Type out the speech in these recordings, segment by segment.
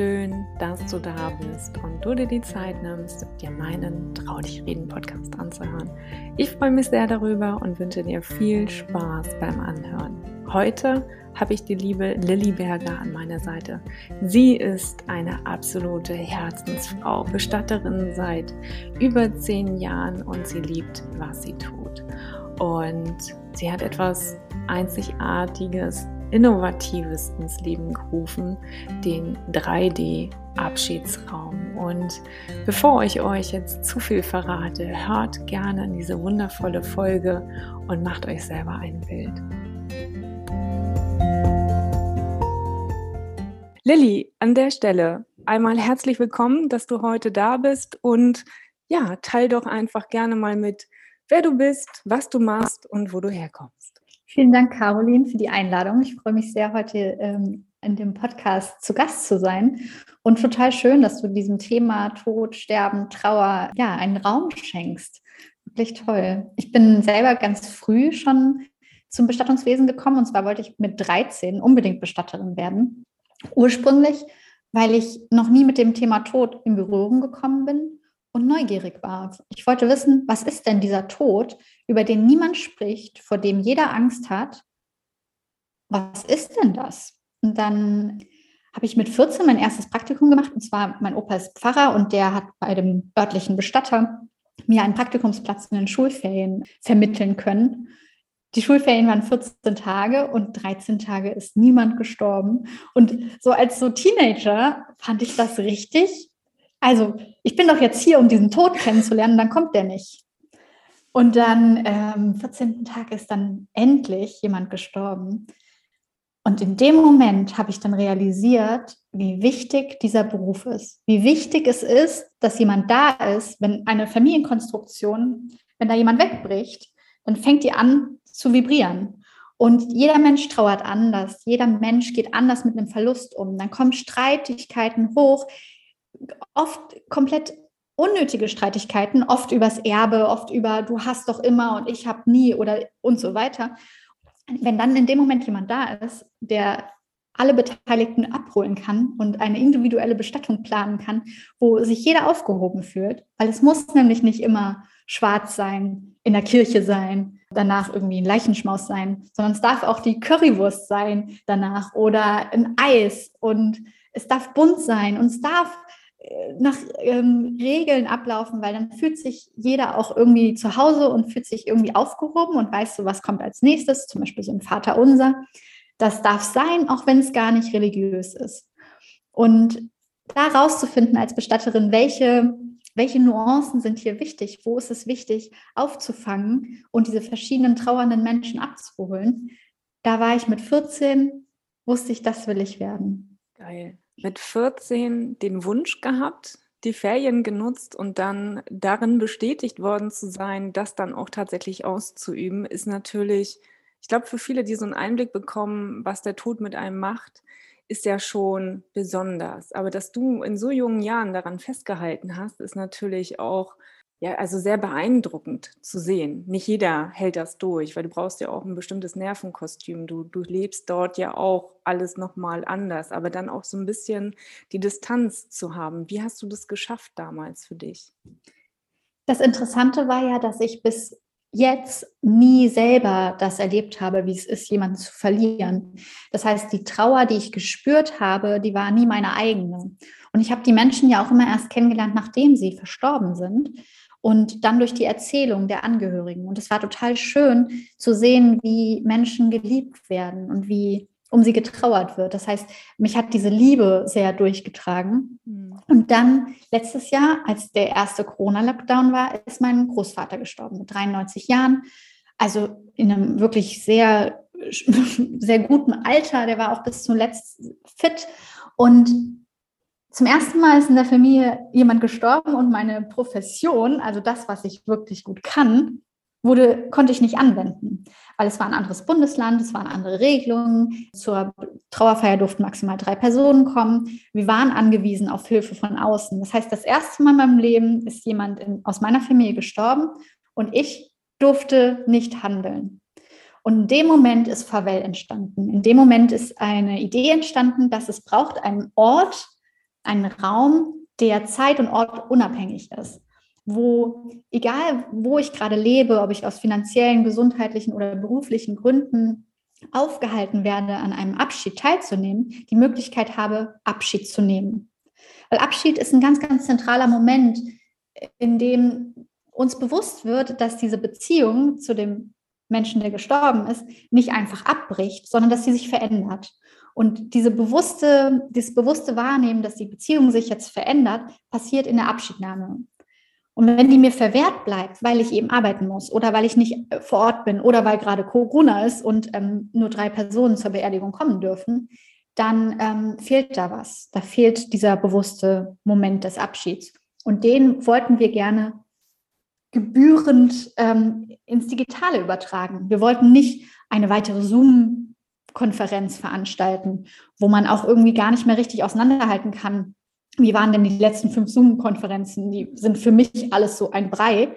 schön, dass du da bist und du dir die Zeit nimmst, dir meinen Trau dich reden Podcast anzuhören. Ich freue mich sehr darüber und wünsche dir viel Spaß beim Anhören. Heute habe ich die liebe Lilly Berger an meiner Seite. Sie ist eine absolute Herzensfrau, Bestatterin seit über zehn Jahren und sie liebt, was sie tut. Und sie hat etwas Einzigartiges Innovatives ins Leben gerufen, den 3D-Abschiedsraum. Und bevor ich euch jetzt zu viel verrate, hört gerne in diese wundervolle Folge und macht euch selber ein Bild. Lilly, an der Stelle einmal herzlich willkommen, dass du heute da bist und ja, teil doch einfach gerne mal mit, wer du bist, was du machst und wo du herkommst. Vielen Dank, Caroline, für die Einladung. Ich freue mich sehr, heute ähm, in dem Podcast zu Gast zu sein. Und total schön, dass du diesem Thema Tod, Sterben, Trauer ja einen Raum schenkst. Wirklich toll. Ich bin selber ganz früh schon zum Bestattungswesen gekommen. Und zwar wollte ich mit 13 unbedingt Bestatterin werden. Ursprünglich, weil ich noch nie mit dem Thema Tod in Berührung gekommen bin und neugierig war. Ich wollte wissen, was ist denn dieser Tod, über den niemand spricht, vor dem jeder Angst hat? Was ist denn das? Und dann habe ich mit 14 mein erstes Praktikum gemacht. Und zwar, mein Opa ist Pfarrer und der hat bei dem örtlichen Bestatter mir einen Praktikumsplatz in den Schulferien vermitteln können. Die Schulferien waren 14 Tage und 13 Tage ist niemand gestorben. Und so als so Teenager fand ich das richtig also ich bin doch jetzt hier, um diesen Tod kennenzulernen, dann kommt der nicht. Und dann am ähm, 14. Tag ist dann endlich jemand gestorben. Und in dem Moment habe ich dann realisiert, wie wichtig dieser Beruf ist. Wie wichtig es ist, dass jemand da ist, wenn eine Familienkonstruktion, wenn da jemand wegbricht, dann fängt die an zu vibrieren. Und jeder Mensch trauert anders. Jeder Mensch geht anders mit einem Verlust um. Dann kommen Streitigkeiten hoch oft komplett unnötige Streitigkeiten, oft übers Erbe, oft über du hast doch immer und ich habe nie oder und so weiter. Wenn dann in dem Moment jemand da ist, der alle Beteiligten abholen kann und eine individuelle Bestattung planen kann, wo sich jeder aufgehoben fühlt, weil es muss nämlich nicht immer schwarz sein, in der Kirche sein, danach irgendwie ein Leichenschmaus sein, sondern es darf auch die Currywurst sein danach oder ein Eis und es darf bunt sein und es darf nach ähm, Regeln ablaufen, weil dann fühlt sich jeder auch irgendwie zu Hause und fühlt sich irgendwie aufgehoben und weiß so, was kommt als nächstes, zum Beispiel so ein Vater unser. Das darf sein, auch wenn es gar nicht religiös ist. Und da rauszufinden als Bestatterin, welche, welche Nuancen sind hier wichtig, wo ist es wichtig aufzufangen und diese verschiedenen trauernden Menschen abzuholen, da war ich mit 14, wusste ich, das will ich werden. Geil mit 14 den Wunsch gehabt, die Ferien genutzt und dann darin bestätigt worden zu sein, das dann auch tatsächlich auszuüben, ist natürlich, ich glaube, für viele, die so einen Einblick bekommen, was der Tod mit einem macht, ist ja schon besonders. Aber dass du in so jungen Jahren daran festgehalten hast, ist natürlich auch ja, also sehr beeindruckend zu sehen. Nicht jeder hält das durch, weil du brauchst ja auch ein bestimmtes Nervenkostüm. Du, du lebst dort ja auch alles nochmal anders, aber dann auch so ein bisschen die Distanz zu haben. Wie hast du das geschafft damals für dich? Das Interessante war ja, dass ich bis jetzt nie selber das erlebt habe, wie es ist, jemanden zu verlieren. Das heißt, die Trauer, die ich gespürt habe, die war nie meine eigene. Und ich habe die Menschen ja auch immer erst kennengelernt, nachdem sie verstorben sind und dann durch die Erzählung der Angehörigen. Und es war total schön zu sehen, wie Menschen geliebt werden und wie um sie getrauert wird. Das heißt, mich hat diese Liebe sehr durchgetragen. Mhm. Und dann letztes Jahr, als der erste Corona-Lockdown war, ist mein Großvater gestorben mit 93 Jahren. Also in einem wirklich sehr, sehr guten Alter. Der war auch bis zuletzt fit. Und zum ersten Mal ist in der Familie jemand gestorben und meine Profession, also das, was ich wirklich gut kann, wurde, konnte ich nicht anwenden, weil es war ein anderes Bundesland, es waren andere Regelungen. Zur Trauerfeier durften maximal drei Personen kommen. Wir waren angewiesen auf Hilfe von außen. Das heißt, das erste Mal in meinem Leben ist jemand in, aus meiner Familie gestorben und ich durfte nicht handeln. Und in dem Moment ist Favel entstanden. In dem Moment ist eine Idee entstanden, dass es braucht einen Ort, ein Raum, der zeit- und ortunabhängig ist, wo, egal wo ich gerade lebe, ob ich aus finanziellen, gesundheitlichen oder beruflichen Gründen aufgehalten werde, an einem Abschied teilzunehmen, die Möglichkeit habe, Abschied zu nehmen. Weil Abschied ist ein ganz, ganz zentraler Moment, in dem uns bewusst wird, dass diese Beziehung zu dem Menschen, der gestorben ist, nicht einfach abbricht, sondern dass sie sich verändert. Und diese bewusste, dieses bewusste Wahrnehmen, dass die Beziehung sich jetzt verändert, passiert in der Abschiednahme. Und wenn die mir verwehrt bleibt, weil ich eben arbeiten muss oder weil ich nicht äh, vor Ort bin oder weil gerade Corona ist und ähm, nur drei Personen zur Beerdigung kommen dürfen, dann ähm, fehlt da was. Da fehlt dieser bewusste Moment des Abschieds. Und den wollten wir gerne gebührend ähm, ins Digitale übertragen. Wir wollten nicht eine weitere Zoom-Konferenz veranstalten, wo man auch irgendwie gar nicht mehr richtig auseinanderhalten kann, wie waren denn die letzten fünf Zoom-Konferenzen? Die sind für mich alles so ein Brei.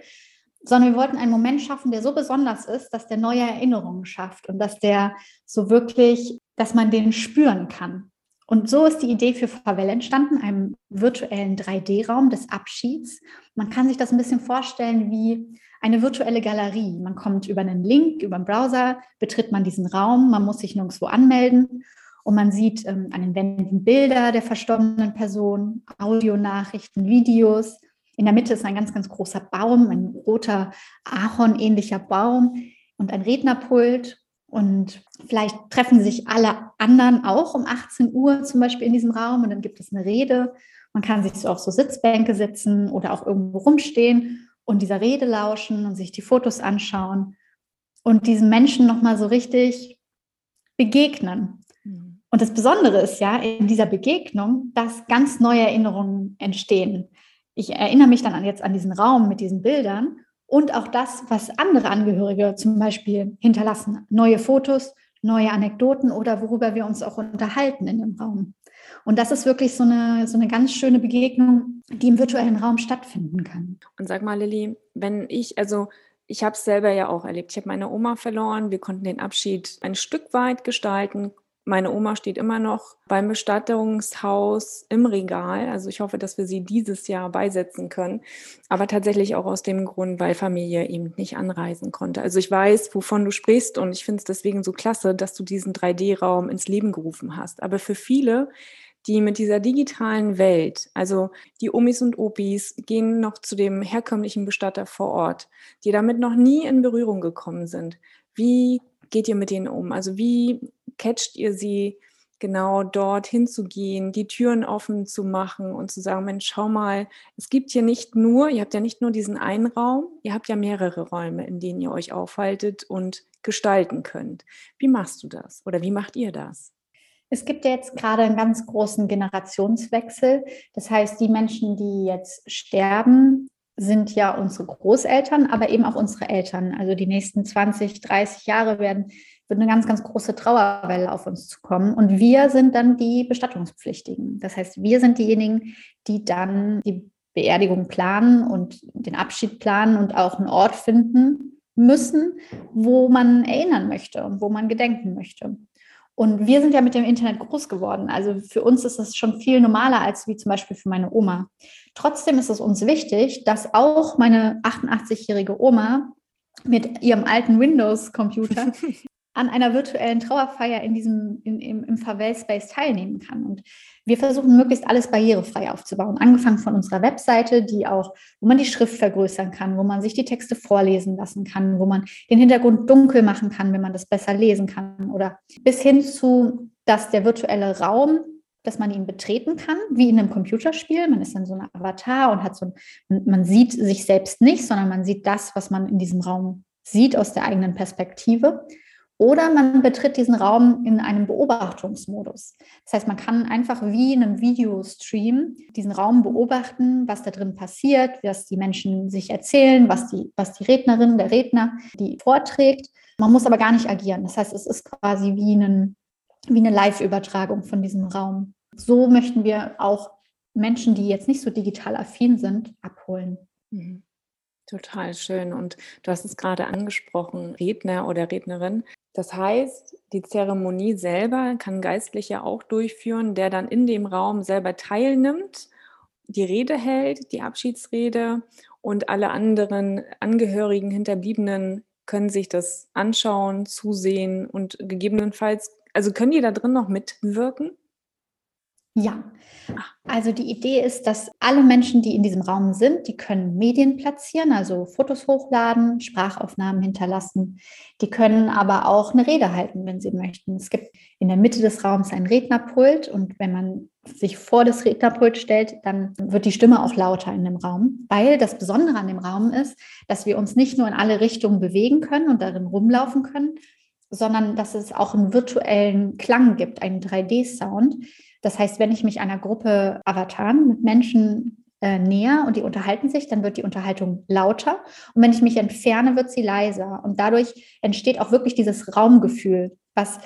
Sondern wir wollten einen Moment schaffen, der so besonders ist, dass der neue Erinnerungen schafft und dass der so wirklich, dass man den spüren kann. Und so ist die Idee für Favell entstanden, einem virtuellen 3D-Raum des Abschieds. Man kann sich das ein bisschen vorstellen wie eine virtuelle Galerie. Man kommt über einen Link, über den Browser, betritt man diesen Raum, man muss sich nirgendwo anmelden und man sieht ähm, an den Wänden Bilder der verstorbenen Person, Audionachrichten, Videos. In der Mitte ist ein ganz, ganz großer Baum, ein roter Ahorn-ähnlicher Baum und ein Rednerpult. Und vielleicht treffen sich alle anderen auch um 18 Uhr zum Beispiel in diesem Raum und dann gibt es eine Rede. Man kann sich so auf so Sitzbänke sitzen oder auch irgendwo rumstehen und dieser Rede lauschen und sich die Fotos anschauen und diesen Menschen nochmal so richtig begegnen. Und das Besondere ist ja in dieser Begegnung, dass ganz neue Erinnerungen entstehen. Ich erinnere mich dann an jetzt an diesen Raum mit diesen Bildern und auch das, was andere Angehörige zum Beispiel hinterlassen. Neue Fotos, neue Anekdoten oder worüber wir uns auch unterhalten in dem Raum. Und das ist wirklich so eine, so eine ganz schöne Begegnung, die im virtuellen Raum stattfinden kann. Und sag mal, Lilly, wenn ich, also ich habe es selber ja auch erlebt. Ich habe meine Oma verloren. Wir konnten den Abschied ein Stück weit gestalten, meine Oma steht immer noch beim Bestattungshaus im Regal. Also ich hoffe, dass wir sie dieses Jahr beisetzen können. Aber tatsächlich auch aus dem Grund, weil Familie eben nicht anreisen konnte. Also ich weiß, wovon du sprichst und ich finde es deswegen so klasse, dass du diesen 3D-Raum ins Leben gerufen hast. Aber für viele, die mit dieser digitalen Welt, also die Omis und Opis, gehen noch zu dem herkömmlichen Bestatter vor Ort, die damit noch nie in Berührung gekommen sind. Wie geht ihr mit denen um? Also wie catcht ihr sie, genau dort hinzugehen, die Türen offen zu machen und zu sagen, Mensch, schau mal, es gibt hier nicht nur, ihr habt ja nicht nur diesen einen Raum, ihr habt ja mehrere Räume, in denen ihr euch aufhaltet und gestalten könnt. Wie machst du das oder wie macht ihr das? Es gibt ja jetzt gerade einen ganz großen Generationswechsel. Das heißt, die Menschen, die jetzt sterben, sind ja unsere Großeltern, aber eben auch unsere Eltern. Also die nächsten 20, 30 Jahre werden wird eine ganz, ganz große Trauerwelle auf uns zukommen. Und wir sind dann die Bestattungspflichtigen. Das heißt, wir sind diejenigen, die dann die Beerdigung planen und den Abschied planen und auch einen Ort finden müssen, wo man erinnern möchte und wo man gedenken möchte. Und wir sind ja mit dem Internet groß geworden. Also für uns ist es schon viel normaler als wie zum Beispiel für meine Oma. Trotzdem ist es uns wichtig, dass auch meine 88-jährige Oma mit ihrem alten Windows-Computer an einer virtuellen Trauerfeier in diesem, in, im, im Favel-Space teilnehmen kann. Und wir versuchen möglichst alles barrierefrei aufzubauen, angefangen von unserer Webseite, die auch, wo man die Schrift vergrößern kann, wo man sich die Texte vorlesen lassen kann, wo man den Hintergrund dunkel machen kann, wenn man das besser lesen kann, oder bis hin zu, dass der virtuelle Raum dass man ihn betreten kann, wie in einem Computerspiel. Man ist dann so ein Avatar und hat so ein, man sieht sich selbst nicht, sondern man sieht das, was man in diesem Raum sieht aus der eigenen Perspektive. Oder man betritt diesen Raum in einem Beobachtungsmodus. Das heißt, man kann einfach wie in einem Videostream diesen Raum beobachten, was da drin passiert, was die Menschen sich erzählen, was die, was die Rednerin, der Redner, die vorträgt. Man muss aber gar nicht agieren. Das heißt, es ist quasi wie, einen, wie eine Live-Übertragung von diesem Raum. So möchten wir auch Menschen, die jetzt nicht so digital affin sind, abholen. Mhm. Total schön. Und du hast es gerade angesprochen, Redner oder Rednerin. Das heißt, die Zeremonie selber kann Geistlicher auch durchführen, der dann in dem Raum selber teilnimmt, die Rede hält, die Abschiedsrede und alle anderen Angehörigen, Hinterbliebenen können sich das anschauen, zusehen und gegebenenfalls, also können die da drin noch mitwirken? Ja, also die Idee ist, dass alle Menschen, die in diesem Raum sind, die können Medien platzieren, also Fotos hochladen, Sprachaufnahmen hinterlassen. Die können aber auch eine Rede halten, wenn sie möchten. Es gibt in der Mitte des Raums ein Rednerpult und wenn man sich vor das Rednerpult stellt, dann wird die Stimme auch lauter in dem Raum, weil das Besondere an dem Raum ist, dass wir uns nicht nur in alle Richtungen bewegen können und darin rumlaufen können, sondern dass es auch einen virtuellen Klang gibt, einen 3D-Sound das heißt, wenn ich mich einer Gruppe Avataren mit Menschen äh, näher und die unterhalten sich, dann wird die Unterhaltung lauter. Und wenn ich mich entferne, wird sie leiser. Und dadurch entsteht auch wirklich dieses Raumgefühl, was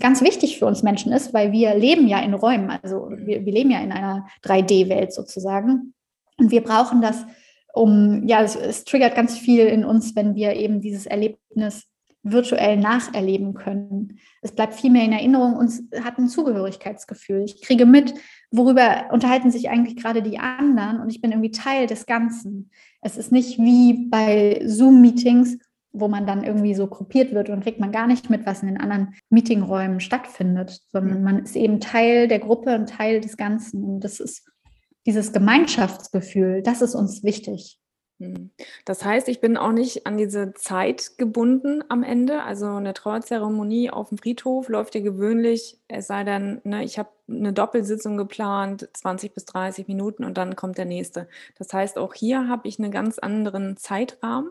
ganz wichtig für uns Menschen ist, weil wir leben ja in Räumen. Also wir, wir leben ja in einer 3D-Welt sozusagen. Und wir brauchen das, um, ja, es, es triggert ganz viel in uns, wenn wir eben dieses Erlebnis virtuell nacherleben können. Es bleibt viel mehr in Erinnerung und hat ein Zugehörigkeitsgefühl. Ich kriege mit, worüber unterhalten sich eigentlich gerade die anderen und ich bin irgendwie Teil des Ganzen. Es ist nicht wie bei Zoom-Meetings, wo man dann irgendwie so gruppiert wird und kriegt man gar nicht mit, was in den anderen Meetingräumen stattfindet, sondern man ist eben Teil der Gruppe und Teil des Ganzen. Und das ist dieses Gemeinschaftsgefühl, das ist uns wichtig. Hm. Das heißt, ich bin auch nicht an diese Zeit gebunden am Ende. Also eine Trauerzeremonie auf dem Friedhof läuft ja gewöhnlich, es sei denn, ne, ich habe eine Doppelsitzung geplant, 20 bis 30 Minuten und dann kommt der nächste. Das heißt, auch hier habe ich einen ganz anderen Zeitrahmen.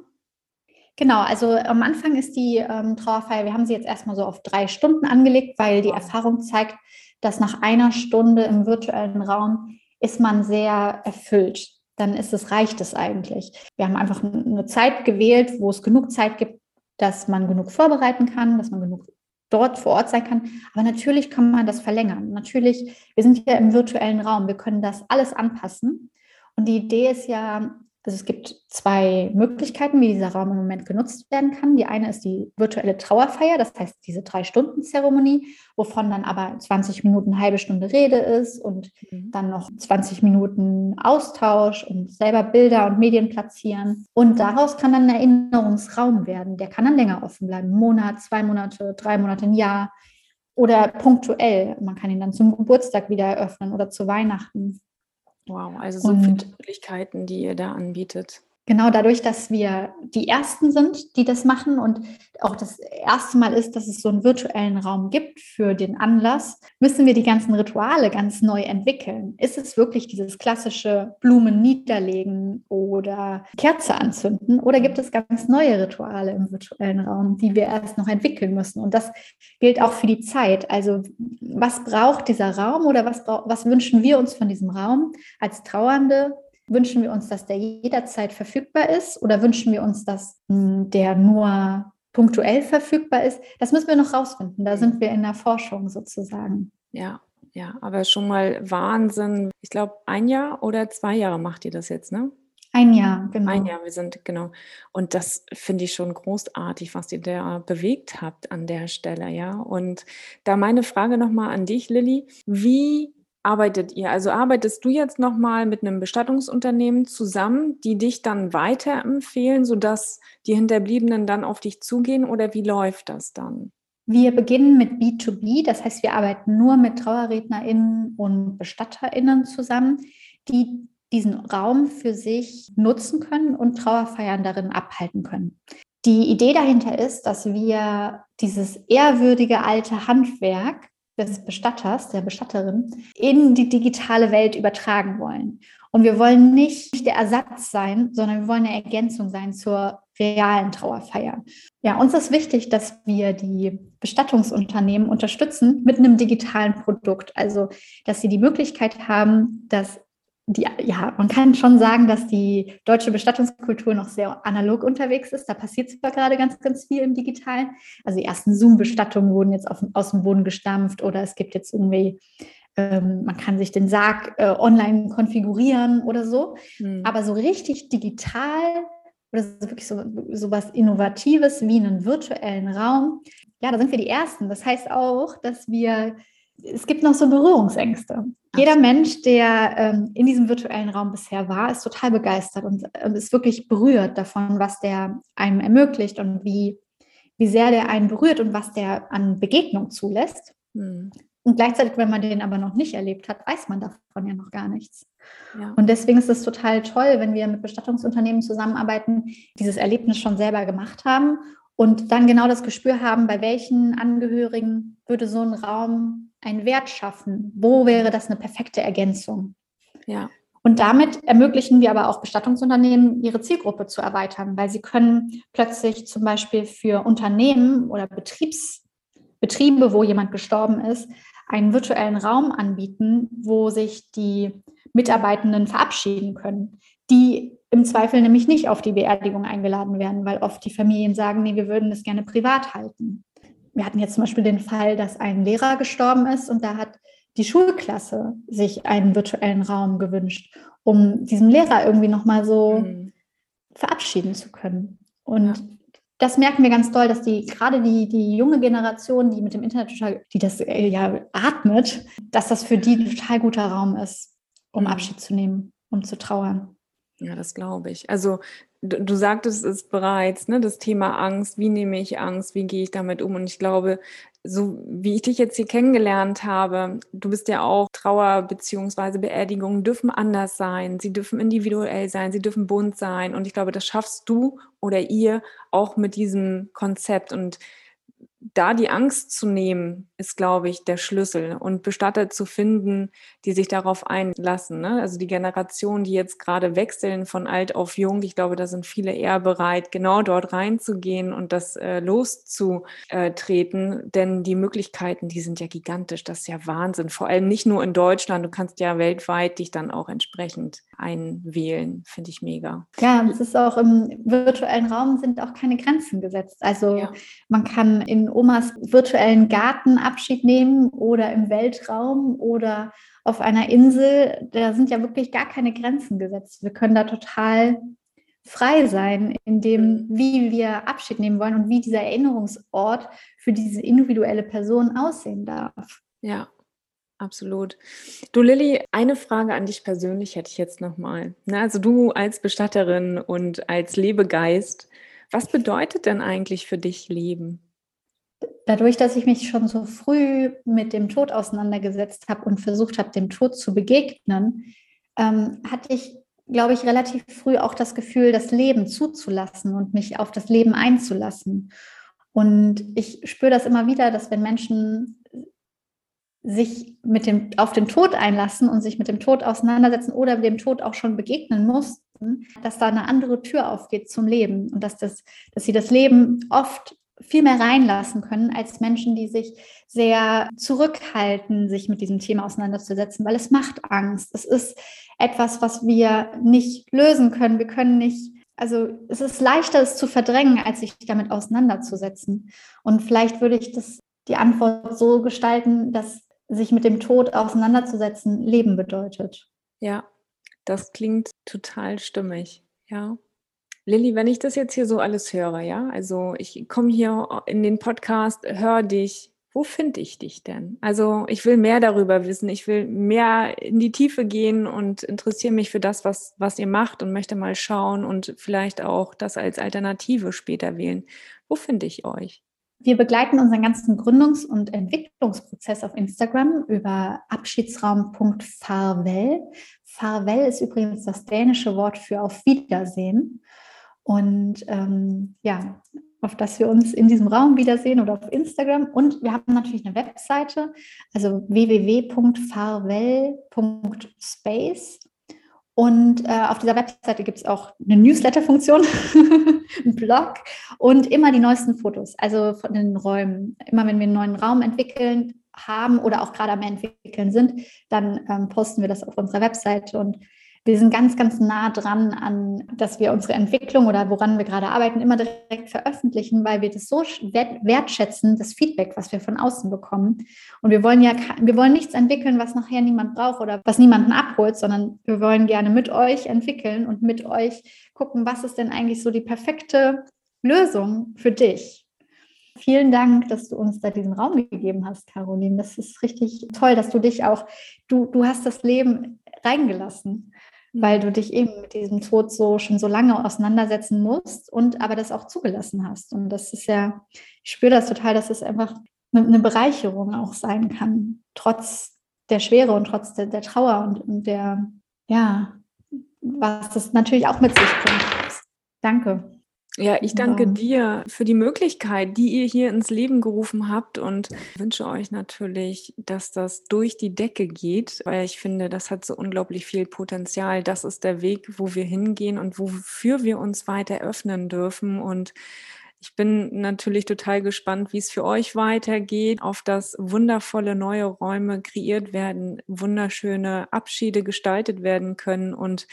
Genau, also am Anfang ist die ähm, Trauerfeier, wir haben sie jetzt erstmal so auf drei Stunden angelegt, weil die Erfahrung zeigt, dass nach einer Stunde im virtuellen Raum ist man sehr erfüllt dann ist es, reicht es eigentlich. Wir haben einfach eine Zeit gewählt, wo es genug Zeit gibt, dass man genug vorbereiten kann, dass man genug dort vor Ort sein kann. Aber natürlich kann man das verlängern. Natürlich, wir sind hier im virtuellen Raum, wir können das alles anpassen. Und die Idee ist ja, es gibt zwei Möglichkeiten, wie dieser Raum im Moment genutzt werden kann. Die eine ist die virtuelle Trauerfeier, das heißt diese Drei-Stunden-Zeremonie, wovon dann aber 20 Minuten, eine halbe Stunde Rede ist und mhm. dann noch 20 Minuten Austausch und selber Bilder und Medien platzieren. Und daraus kann dann ein Erinnerungsraum werden. Der kann dann länger offen bleiben, einen Monat, zwei Monate, drei Monate, ein Jahr oder punktuell. Man kann ihn dann zum Geburtstag wieder eröffnen oder zu Weihnachten. Wow, also so viele Möglichkeiten, die ihr da anbietet. Genau dadurch, dass wir die Ersten sind, die das machen und auch das erste Mal ist, dass es so einen virtuellen Raum gibt für den Anlass, müssen wir die ganzen Rituale ganz neu entwickeln. Ist es wirklich dieses klassische Blumen niederlegen oder Kerze anzünden oder gibt es ganz neue Rituale im virtuellen Raum, die wir erst noch entwickeln müssen? Und das gilt auch für die Zeit. Also was braucht dieser Raum oder was, was wünschen wir uns von diesem Raum als Trauernde? Wünschen wir uns, dass der jederzeit verfügbar ist oder wünschen wir uns, dass hm, der nur punktuell verfügbar ist? Das müssen wir noch rausfinden. Da sind wir in der Forschung sozusagen. Ja, ja, aber schon mal Wahnsinn. Ich glaube, ein Jahr oder zwei Jahre macht ihr das jetzt, ne? Ein Jahr, genau. Ein Jahr, wir sind, genau. Und das finde ich schon großartig, was ihr da bewegt habt an der Stelle, ja. Und da meine Frage nochmal an dich, Lilly. Wie arbeitet ihr? Also arbeitest du jetzt nochmal mit einem Bestattungsunternehmen zusammen, die dich dann weiterempfehlen, sodass die Hinterbliebenen dann auf dich zugehen oder wie läuft das dann? Wir beginnen mit B2B, das heißt, wir arbeiten nur mit TrauerrednerInnen und BestatterInnen zusammen, die diesen Raum für sich nutzen können und Trauerfeiern darin abhalten können. Die Idee dahinter ist, dass wir dieses ehrwürdige alte Handwerk des Bestatters, der Bestatterin, in die digitale Welt übertragen wollen. Und wir wollen nicht der Ersatz sein, sondern wir wollen eine Ergänzung sein zur realen Trauerfeier. Ja, uns ist wichtig, dass wir die Bestattungsunternehmen unterstützen mit einem digitalen Produkt. Also, dass sie die Möglichkeit haben, dass die, ja, man kann schon sagen, dass die deutsche Bestattungskultur noch sehr analog unterwegs ist. Da passiert zwar gerade ganz, ganz viel im Digitalen. Also die ersten Zoom-Bestattungen wurden jetzt auf, aus dem Boden gestampft oder es gibt jetzt irgendwie, ähm, man kann sich den Sarg äh, online konfigurieren oder so. Mhm. Aber so richtig digital oder so wirklich so, so was Innovatives wie einen virtuellen Raum. Ja, da sind wir die Ersten. Das heißt auch, dass wir, es gibt noch so Berührungsängste. Jeder Mensch, der ähm, in diesem virtuellen Raum bisher war, ist total begeistert und, und ist wirklich berührt davon, was der einem ermöglicht und wie, wie sehr der einen berührt und was der an Begegnung zulässt. Hm. Und gleichzeitig, wenn man den aber noch nicht erlebt hat, weiß man davon ja noch gar nichts. Ja. Und deswegen ist es total toll, wenn wir mit Bestattungsunternehmen zusammenarbeiten, dieses Erlebnis schon selber gemacht haben und dann genau das Gespür haben, bei welchen Angehörigen würde so ein Raum einen Wert schaffen? Wo wäre das eine perfekte Ergänzung? Ja. Und damit ermöglichen wir aber auch Bestattungsunternehmen, ihre Zielgruppe zu erweitern, weil sie können plötzlich zum Beispiel für Unternehmen oder Betriebsbetriebe, wo jemand gestorben ist, einen virtuellen Raum anbieten, wo sich die Mitarbeitenden verabschieden können, die im Zweifel nämlich nicht auf die Beerdigung eingeladen werden, weil oft die Familien sagen, nee, wir würden das gerne privat halten. Wir hatten jetzt zum Beispiel den Fall, dass ein Lehrer gestorben ist und da hat die Schulklasse sich einen virtuellen Raum gewünscht, um diesen Lehrer irgendwie nochmal so mhm. verabschieden zu können. Und ja das merken wir ganz doll, dass die gerade die, die junge Generation, die mit dem Internet total, die das äh, ja atmet, dass das für die ein total guter Raum ist, um mhm. Abschied zu nehmen, um zu trauern. Ja, das glaube ich. Also du, du sagtest es bereits, ne, das Thema Angst, wie nehme ich Angst, wie gehe ich damit um? Und ich glaube, so wie ich dich jetzt hier kennengelernt habe, du bist ja auch Trauer beziehungsweise Beerdigungen dürfen anders sein, sie dürfen individuell sein, sie dürfen bunt sein. Und ich glaube, das schaffst du oder ihr auch mit diesem Konzept. Und da die Angst zu nehmen, ist, glaube ich, der Schlüssel und Bestatter zu finden, die sich darauf einlassen. Ne? Also die Generation, die jetzt gerade wechseln von alt auf jung, ich glaube, da sind viele eher bereit, genau dort reinzugehen und das äh, loszutreten, denn die Möglichkeiten, die sind ja gigantisch, das ist ja Wahnsinn. Vor allem nicht nur in Deutschland, du kannst ja weltweit dich dann auch entsprechend einwählen, finde ich mega. Ja, es ist auch im virtuellen Raum sind auch keine Grenzen gesetzt. Also ja. man kann in Omas virtuellen Garten Abschied nehmen oder im Weltraum oder auf einer Insel. Da sind ja wirklich gar keine Grenzen gesetzt. Wir können da total frei sein in dem, wie wir Abschied nehmen wollen und wie dieser Erinnerungsort für diese individuelle Person aussehen darf. Ja, absolut. Du Lilly, eine Frage an dich persönlich hätte ich jetzt nochmal. Also du als Bestatterin und als Lebegeist, was bedeutet denn eigentlich für dich Leben? Dadurch, dass ich mich schon so früh mit dem Tod auseinandergesetzt habe und versucht habe, dem Tod zu begegnen, ähm, hatte ich, glaube ich, relativ früh auch das Gefühl, das Leben zuzulassen und mich auf das Leben einzulassen. Und ich spüre das immer wieder, dass wenn Menschen sich mit dem, auf den Tod einlassen und sich mit dem Tod auseinandersetzen oder dem Tod auch schon begegnen mussten, dass da eine andere Tür aufgeht zum Leben und dass, das, dass sie das Leben oft viel mehr reinlassen können als Menschen, die sich sehr zurückhalten, sich mit diesem Thema auseinanderzusetzen, weil es macht Angst. Es ist etwas, was wir nicht lösen können. Wir können nicht, also es ist leichter, es zu verdrängen, als sich damit auseinanderzusetzen. Und vielleicht würde ich das die Antwort so gestalten, dass sich mit dem Tod auseinanderzusetzen Leben bedeutet. Ja, das klingt total stimmig. Ja. Lilly, wenn ich das jetzt hier so alles höre, ja, also ich komme hier in den Podcast, höre dich, wo finde ich dich denn? Also ich will mehr darüber wissen, ich will mehr in die Tiefe gehen und interessiere mich für das, was, was ihr macht und möchte mal schauen und vielleicht auch das als Alternative später wählen. Wo finde ich euch? Wir begleiten unseren ganzen Gründungs- und Entwicklungsprozess auf Instagram über abschiedsraum.farwell. Farwell ist übrigens das dänische Wort für auf Wiedersehen. Und ähm, ja, auf das wir uns in diesem Raum wiedersehen oder auf Instagram. Und wir haben natürlich eine Webseite, also www.farwell.space. Und äh, auf dieser Webseite gibt es auch eine Newsletter-Funktion, einen Blog und immer die neuesten Fotos, also von den Räumen. Immer wenn wir einen neuen Raum entwickeln haben oder auch gerade am entwickeln sind, dann ähm, posten wir das auf unserer Webseite und wir sind ganz, ganz nah dran an, dass wir unsere Entwicklung oder woran wir gerade arbeiten, immer direkt veröffentlichen, weil wir das so wertschätzen, das Feedback, was wir von außen bekommen. Und wir wollen ja, wir wollen nichts entwickeln, was nachher niemand braucht oder was niemanden abholt, sondern wir wollen gerne mit euch entwickeln und mit euch gucken, was ist denn eigentlich so die perfekte Lösung für dich. Vielen Dank, dass du uns da diesen Raum gegeben hast, Caroline. Das ist richtig toll, dass du dich auch, du, du hast das Leben reingelassen weil du dich eben mit diesem Tod so schon so lange auseinandersetzen musst und aber das auch zugelassen hast. Und das ist ja, ich spüre das total, dass es einfach eine Bereicherung auch sein kann, trotz der Schwere und trotz der, der Trauer und, und der, ja, was das natürlich auch mit sich bringt. Danke. Ja, ich danke ja. dir für die Möglichkeit, die ihr hier ins Leben gerufen habt und wünsche euch natürlich, dass das durch die Decke geht, weil ich finde, das hat so unglaublich viel Potenzial. Das ist der Weg, wo wir hingehen und wofür wir uns weiter öffnen dürfen und ich bin natürlich total gespannt, wie es für euch weitergeht, auf das wundervolle neue Räume kreiert werden, wunderschöne Abschiede gestaltet werden können und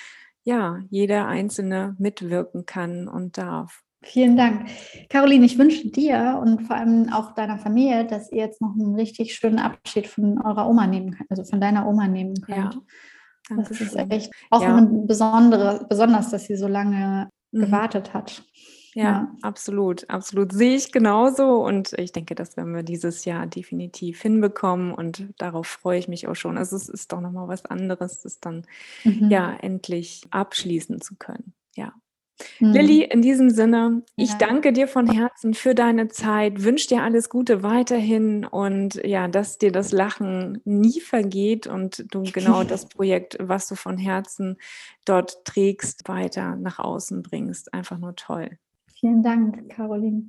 ja, jeder Einzelne mitwirken kann und darf. Vielen Dank. Caroline, ich wünsche dir und vor allem auch deiner Familie, dass ihr jetzt noch einen richtig schönen Abschied von eurer Oma nehmen könnt, also von deiner Oma nehmen könnt. Ja, das ist echt auch ja. besondere, besonders, dass sie so lange mhm. gewartet hat. Ja, ja, absolut, absolut. Sehe ich genauso. Und ich denke, das werden wir dieses Jahr definitiv hinbekommen. Und darauf freue ich mich auch schon. Also es ist doch nochmal was anderes, das dann mhm. ja endlich abschließen zu können. Ja. Mhm. Lilly, in diesem Sinne, ich ja. danke dir von Herzen für deine Zeit, wünsche dir alles Gute weiterhin und ja, dass dir das Lachen nie vergeht und du genau das Projekt, was du von Herzen dort trägst, weiter nach außen bringst. Einfach nur toll. Vielen Dank, Caroline.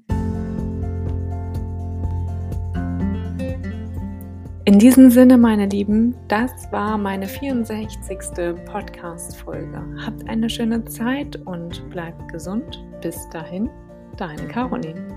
In diesem Sinne, meine Lieben, das war meine 64. Podcast-Folge. Habt eine schöne Zeit und bleibt gesund. Bis dahin, deine Caroline.